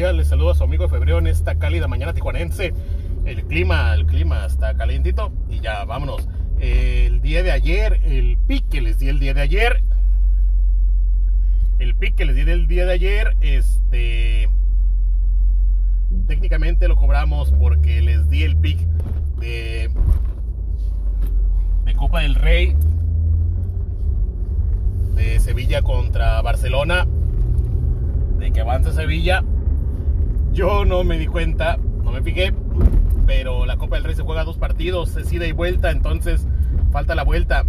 días, les saludo a su amigo de febrero en esta cálida mañana tijuanense. El clima, el clima está calientito y ya, vámonos. El día de ayer, el pique que les di el día de ayer, el pique que les di el día de ayer, este, técnicamente lo cobramos porque les di el pick de, Copa del Rey de Sevilla contra Barcelona de que avance Sevilla. Yo no me di cuenta, no me fijé, pero la Copa del Rey se juega dos partidos, es ida y vuelta, entonces falta la vuelta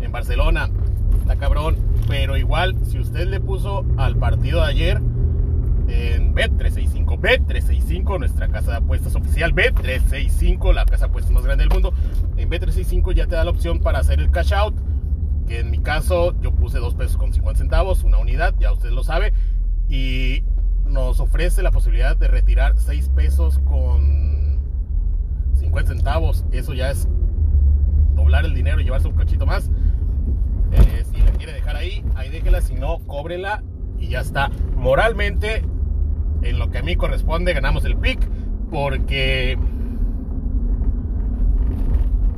en Barcelona. Está cabrón, pero igual, si usted le puso al partido de ayer en Bet365, Bet365, nuestra casa de apuestas oficial, Bet365, la casa de apuestas más grande del mundo, en Bet365 ya te da la opción para hacer el cash out, que en mi caso yo puse 2 pesos con 50 centavos, una unidad, ya usted lo sabe, y nos ofrece la posibilidad de retirar 6 pesos con 50 centavos. Eso ya es doblar el dinero y llevarse un cachito más. Eh, si la quiere dejar ahí, ahí déjela. Si no, cóbrela y ya está. Moralmente, en lo que a mí corresponde, ganamos el pick porque.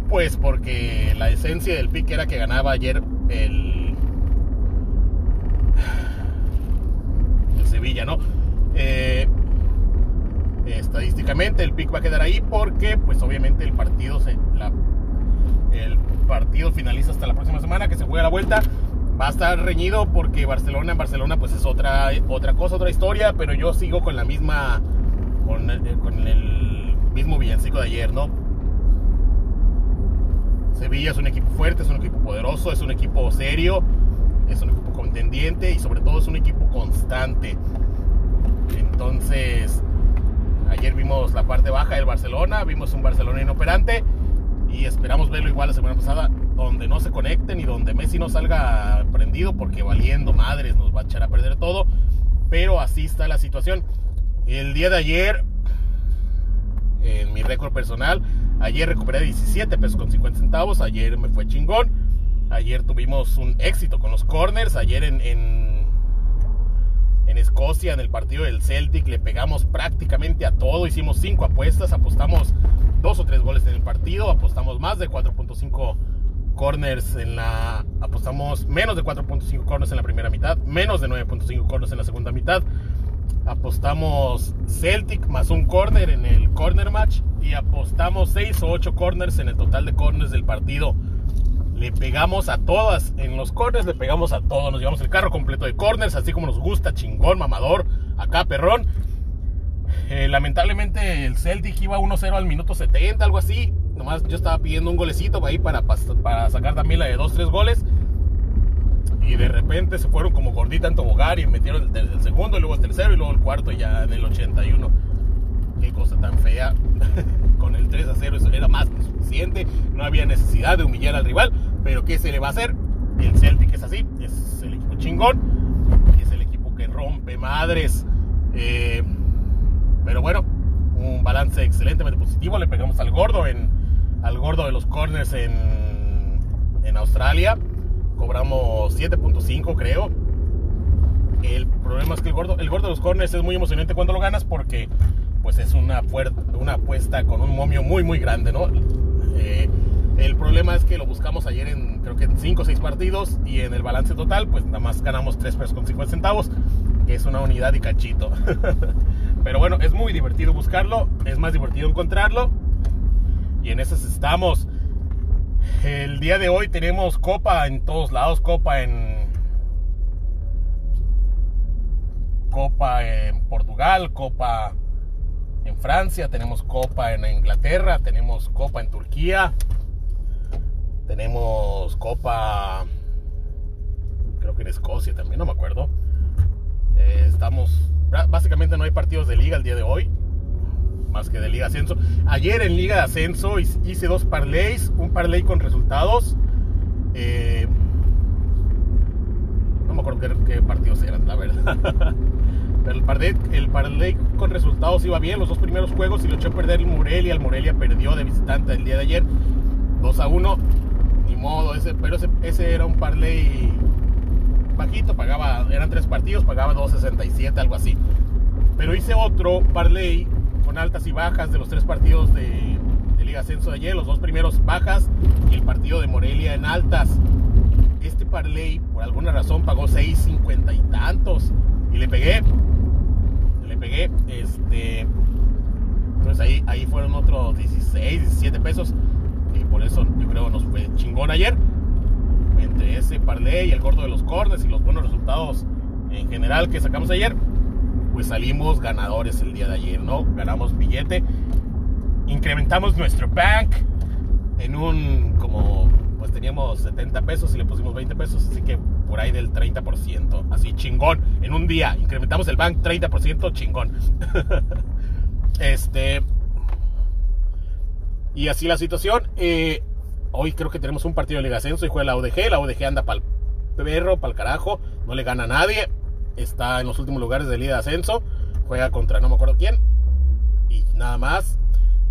Pues porque la esencia del pick era que ganaba ayer el Sevilla, ¿no? Eh, estadísticamente el pick va a quedar ahí porque pues obviamente el partido se, el partido finaliza hasta la próxima semana que se juega la vuelta va a estar reñido porque Barcelona en Barcelona pues es otra otra cosa otra historia pero yo sigo con la misma con el, con el mismo villancico de ayer no Sevilla es un equipo fuerte es un equipo poderoso es un equipo serio es un equipo contendiente y sobre todo es un equipo constante. Entonces, ayer vimos la parte baja del Barcelona, vimos un Barcelona inoperante y esperamos verlo igual la semana pasada, donde no se conecten y donde Messi no salga prendido porque valiendo madres nos va a echar a perder todo. Pero así está la situación. El día de ayer, en mi récord personal, ayer recuperé 17 pesos con 50 centavos, ayer me fue chingón Ayer tuvimos un éxito con los corners. Ayer en, en, Escocia, en el partido del Celtic, le pegamos prácticamente a todo. Hicimos cinco apuestas, apostamos dos o tres goles en el partido, apostamos más de 4.5 corners en la. Apostamos menos de 4.5 corners en la primera mitad, menos de 9.5 corners en la segunda mitad. Apostamos Celtic más un corner en el corner match y apostamos 6 o 8 corners en el total de corners del partido le pegamos a todas. En los corners le pegamos a todos. Nos llevamos el carro completo de corners, así como nos gusta, chingón, mamador, acá perrón. Eh, lamentablemente el Celtic iba 1-0 al minuto 70, algo así. Nomás yo estaba pidiendo un golecito ahí para, para sacar también la de 2-3 goles. Y de repente se fueron como gordita en tobogar y metieron el, segundo, y luego el tercero y luego el cuarto ya en el 81. Qué cosa tan fea. Con el 3 0 eso era más que suficiente. No había necesidad de humillar al rival. Pero ¿qué se le va a hacer? El Celtic es así, es el equipo chingón, es el equipo que rompe madres. Eh, pero bueno, un balance excelentemente positivo. Le pegamos al gordo en al gordo de los corners en, en Australia. Cobramos 7.5 creo. El problema es que el gordo, el gordo de los corners es muy emocionante cuando lo ganas porque pues es una, una apuesta con un momio muy muy grande, ¿no? Eh, el problema es que lo buscamos ayer en, creo que en 5 o 6 partidos y en el balance total, pues nada más ganamos 3 pesos con 50 centavos, que es una unidad y cachito. Pero bueno, es muy divertido buscarlo, es más divertido encontrarlo y en esas estamos. El día de hoy tenemos copa en todos lados, copa en copa en Portugal, copa en Francia, tenemos copa en Inglaterra, tenemos copa en Turquía, tenemos Copa, creo que en Escocia también, no me acuerdo. Eh, estamos, básicamente no hay partidos de liga el día de hoy, más que de Liga Ascenso. Ayer en Liga de Ascenso hice dos parlays, un parlay con resultados. Eh, no me acuerdo qué, partidos eran, la verdad. Pero el parlay, el parlay con resultados iba bien, los dos primeros juegos y lo echó a perder el Morelia. El Morelia perdió de visitante el día de ayer, 2 a 1 modo, ese, pero ese, era un parlay bajito, pagaba, eran tres partidos, pagaba 2.67, algo así. Pero hice otro parlay con altas y bajas de los tres partidos de, Liga Ascenso de ayer, los dos primeros bajas y el partido de Morelia en altas. Este parlay, por alguna razón, pagó 6.50 y tantos. Y le pegué. Le pegué. Este. Entonces ahí, ahí fueron otros 16, 17 pesos. Nos fue chingón ayer. Entre ese parlay y el gordo de los cordes y los buenos resultados en general que sacamos ayer, pues salimos ganadores el día de ayer, ¿no? Ganamos billete, incrementamos nuestro bank en un como pues teníamos 70 pesos y le pusimos 20 pesos, así que por ahí del 30%, así chingón, en un día, incrementamos el bank 30%, chingón. este, y así la situación, eh, hoy creo que tenemos un partido de Liga Ascenso y juega la UDG, la UDG anda para el perro, para el carajo, no le gana a nadie, está en los últimos lugares de Liga de Ascenso, juega contra no me acuerdo quién, y nada más.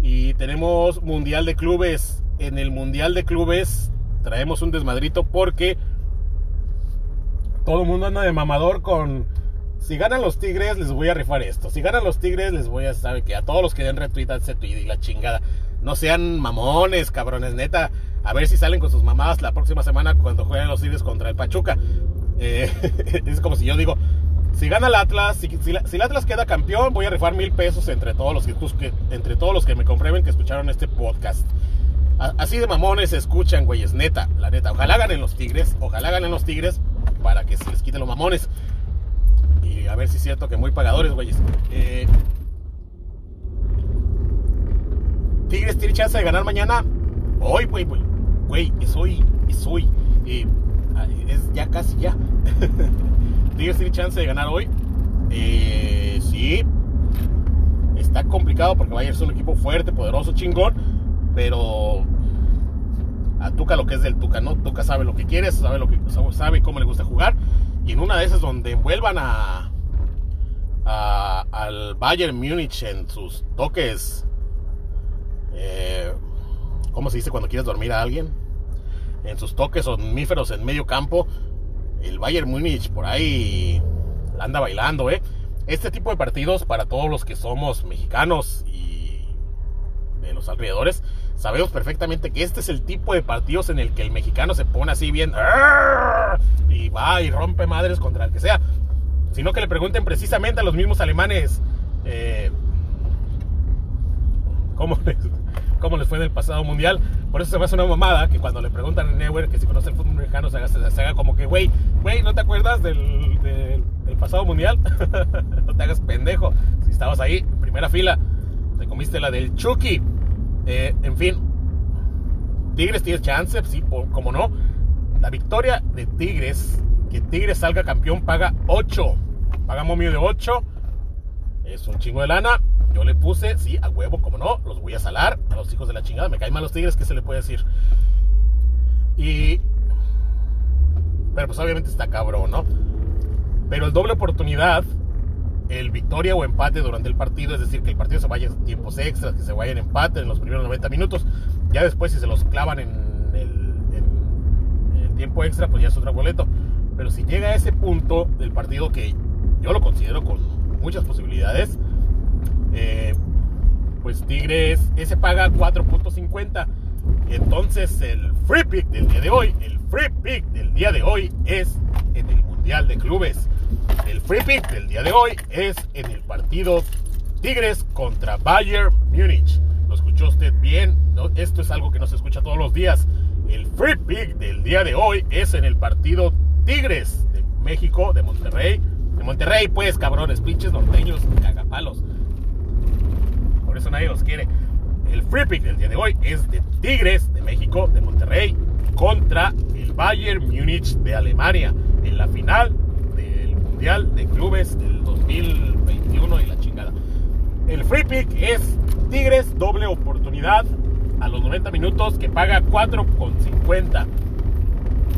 Y tenemos Mundial de Clubes. En el Mundial de Clubes traemos un desmadrito porque todo el mundo anda de mamador con si ganan los Tigres les voy a rifar esto, si ganan los Tigres les voy a saber que a todos los que den retweet ese tweet y la chingada. No sean mamones, cabrones, neta. A ver si salen con sus mamadas la próxima semana cuando jueguen los Tigres contra el Pachuca. Eh, es como si yo digo, si gana el Atlas, si, si, el Atlas queda campeón, voy a rifar mil pesos entre todos los que, entre todos los que me comprueben que escucharon este podcast. Así de mamones se escuchan, güeyes, neta, la neta. Ojalá ganen los Tigres, ojalá ganen los Tigres para que se les quiten los mamones. Y a ver si es cierto que muy pagadores, güeyes. Eh, Tigres tiene chance de ganar mañana. Hoy, güey, güey. Güey, es hoy, es hoy. Eh, es ya casi ya. Tigres tiene chance de ganar hoy. Eh, sí. Está complicado porque Bayern es un equipo fuerte, poderoso, chingón pero a Tuca lo que es del Tuca, ¿no? Tuca sabe lo que quiere, sabe, lo que, sabe cómo le gusta jugar. Y en una de esas donde vuelvan a, al Bayern Múnich en sus toques, eh, ¿cómo se dice cuando quieres dormir a alguien? En sus toques omníferos en medio campo, el Bayern Múnich por ahí anda bailando, ¿eh? Este tipo de partidos para todos los que somos mexicanos y de los alrededores, sabemos perfectamente que este es el tipo de partidos en el que el mexicano se pone así bien y va y rompe madres contra el que sea. Sino que le pregunten precisamente a los mismos alemanes eh, ¿cómo, les, cómo, les, fue en el pasado mundial. Por eso se me hace una mamada que cuando le preguntan a Neuer que si conoce el fútbol mexicano se haga, como que, güey, güey, ¿no te acuerdas del, del, del pasado mundial? no te hagas pendejo. Si estabas ahí, primera fila, te comiste la del Chucky. Eh, en fin, Tigres tiene chance, sí, como no. La victoria de Tigres, que Tigres salga campeón, paga 8. Paga momio de 8. Es un chingo de lana. Yo le puse, sí, a huevo, como no, los voy a salar a los hijos de la chingada. Me caen mal los Tigres, ¿qué se le puede decir? Y. Pero pues obviamente está cabrón, ¿no? Pero el doble oportunidad el victoria o empate durante el partido, es decir, que el partido se vaya en tiempos extras, que se vaya en empate en los primeros 90 minutos. Ya después, si se los clavan en el, tiempo extra, pues ya es otro boleto. Pero si llega a ese punto del partido que yo lo considero con muchas posibilidades, eh, pues Tigres, ese paga 4.50. Entonces el free pick del día de hoy, el free pick del día de hoy es en el Mundial de Clubes. El free pick del día de hoy es en el partido Tigres contra Bayern Múnich. ¿Lo escuchó usted bien? esto es algo que no se escucha todos los días. El free pick del día de hoy es en el partido Tigres de México, de Monterrey. De Monterrey, pues, cabrones, pinches norteños, cagapalos. Por eso nadie los quiere. El free pick del día de hoy es de Tigres de México, de Monterrey, contra el Bayern Múnich de Alemania en la final Mundial de Clubes del 2021 y la chingada. El free pick es Tigres doble oportunidad a los 90 minutos que paga 4,50.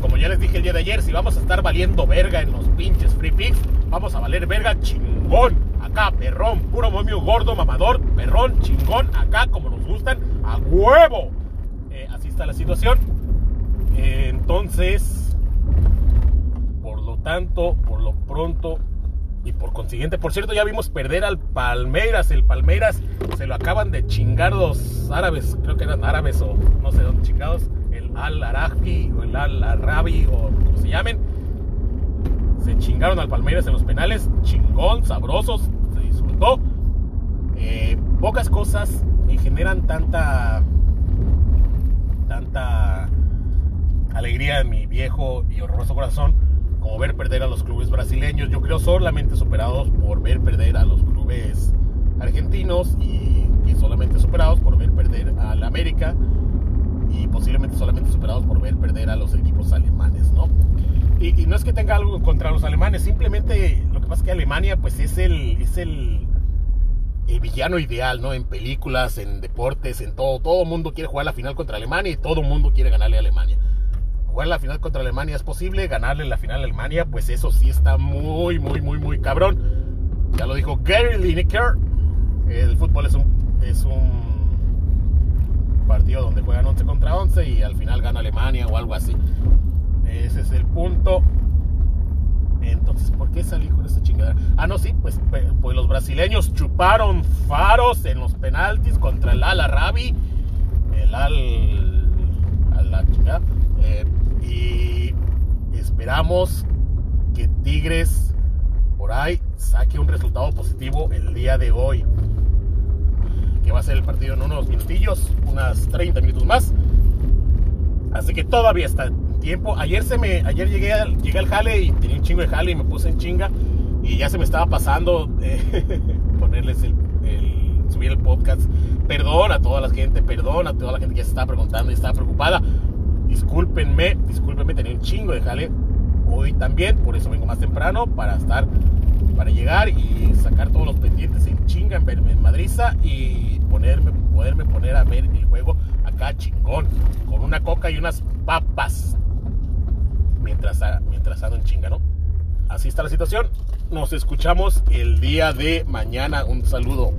Como ya les dije el día de ayer, si vamos a estar valiendo verga en los pinches free picks, vamos a valer verga chingón. Acá, perrón, puro momio gordo, mamador, perrón, chingón, acá como nos gustan, a huevo. Eh, así está la situación. entonces, tanto, por lo pronto, y por consiguiente, por cierto, ya vimos perder al Palmeiras. El Palmeiras se lo acaban de chingar los árabes, creo que eran árabes o no sé dónde chingados, el Al Arabi o el Al Arabi o como se llamen. Se chingaron al Palmeiras en los penales, chingón, sabrosos, Eh, pocas cosas me generan tanta, tanta alegría en mi viejo y horroroso corazón como ver perder a los clubes brasileños. Yo creo solamente superados por ver perder a los clubes argentinos y, solamente superados por ver perder a la América y posiblemente solamente superados por ver perder a los equipos alemanes, ¿no? Y, no es que tenga algo contra los alemanes, simplemente pasa que Alemania pues es el, es el villano ideal, ¿no? En películas, en deportes, en todo. Todo el mundo quiere jugar la final contra Alemania y todo el mundo quiere ganarle a Alemania jugar la final contra Alemania es posible, ganarle la final a Alemania, pues eso sí está muy, muy, muy, muy cabrón. Ya lo dijo Gary Lineker, el fútbol es un, es un partido donde juegan 11 contra 11 y al final gana Alemania o algo así. Ese es el punto. Entonces, ¿por qué salí con esta chingada? Ah, no, sí, pues, pues los brasileños chuparon faros en los penaltis contra el Al Arabi. El Al. Al chingada. Eh, y esperamos que Tigres por ahí saque un resultado positivo el día de hoy. Que va a ser el partido en unos minutillos, unas 30 minutos más. Así que todavía está tiempo. Ayer se me, ayer llegué al, llegué al jale y tenía un chingo de jale y me puse en chinga. Y ya se me estaba pasando eh, ponerles el, subir el podcast. Perdón a toda la gente, perdón a toda la gente que se estaba preguntando y estaba preocupada. Discúlpenme, discúlpenme, tenía un chingo de jale hoy también, por eso vengo más temprano para estar, para llegar y sacar todos los pendientes en chinga en, en Madriza y ponerme, poderme poner a ver el juego acá chingón, con una coca y unas papas, mientras, mientras ando en chinga, ¿no? Así está la situación. Nos escuchamos el día de mañana. Un saludo.